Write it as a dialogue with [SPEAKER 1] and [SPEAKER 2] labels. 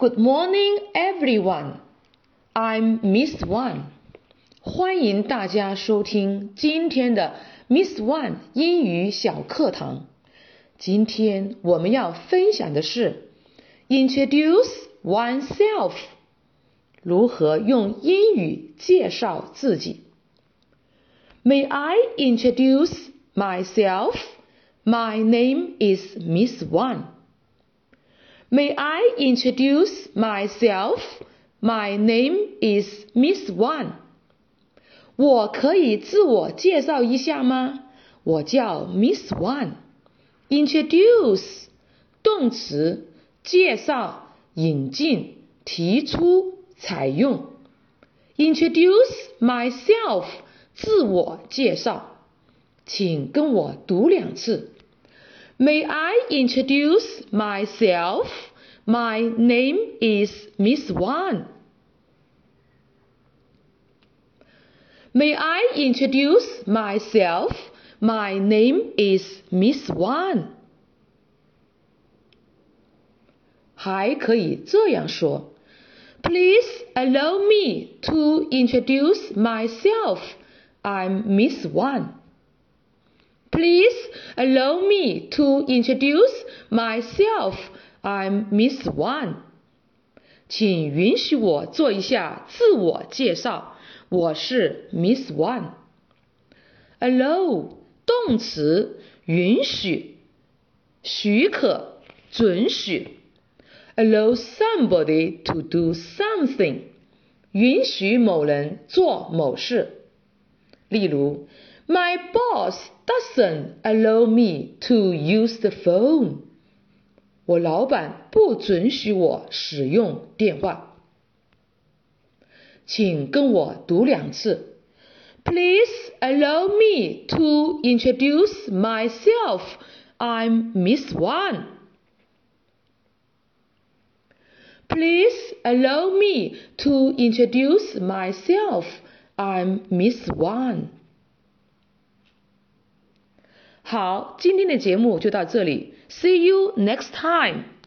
[SPEAKER 1] Good morning, everyone. I'm Miss Wan. 欢迎大家收听今天的 Miss Wan 英语小课堂。今天我们要分享的是 Introduce oneself，如何用英语介绍自己。May I introduce myself? My name is Miss Wan. May I introduce myself? My name is Miss One. 我可以自我介绍一下吗？我叫 Miss One。Introduce 动词，介绍、引进、提出、采用。Introduce myself 自我介绍，请跟我读两次。May I introduce myself? My name is Miss One. May I introduce myself? My name is Miss One. 还可以这样说：Please allow me to introduce myself. I'm Miss One. Please allow me to introduce myself. I'm Miss One. 请允许我做一下自我介绍。我是 Miss One。Allow 动词，允许、许可、准许。Allow somebody to do something，允许某人做某事。例如 ，My boss doesn't allow me to use the phone。我老板不准许我使用电话。请跟我读两次。Please allow me to introduce myself. I'm Miss One. Please allow me to introduce myself. I'm Miss One. 好，今天的节目就到这里。See you next time.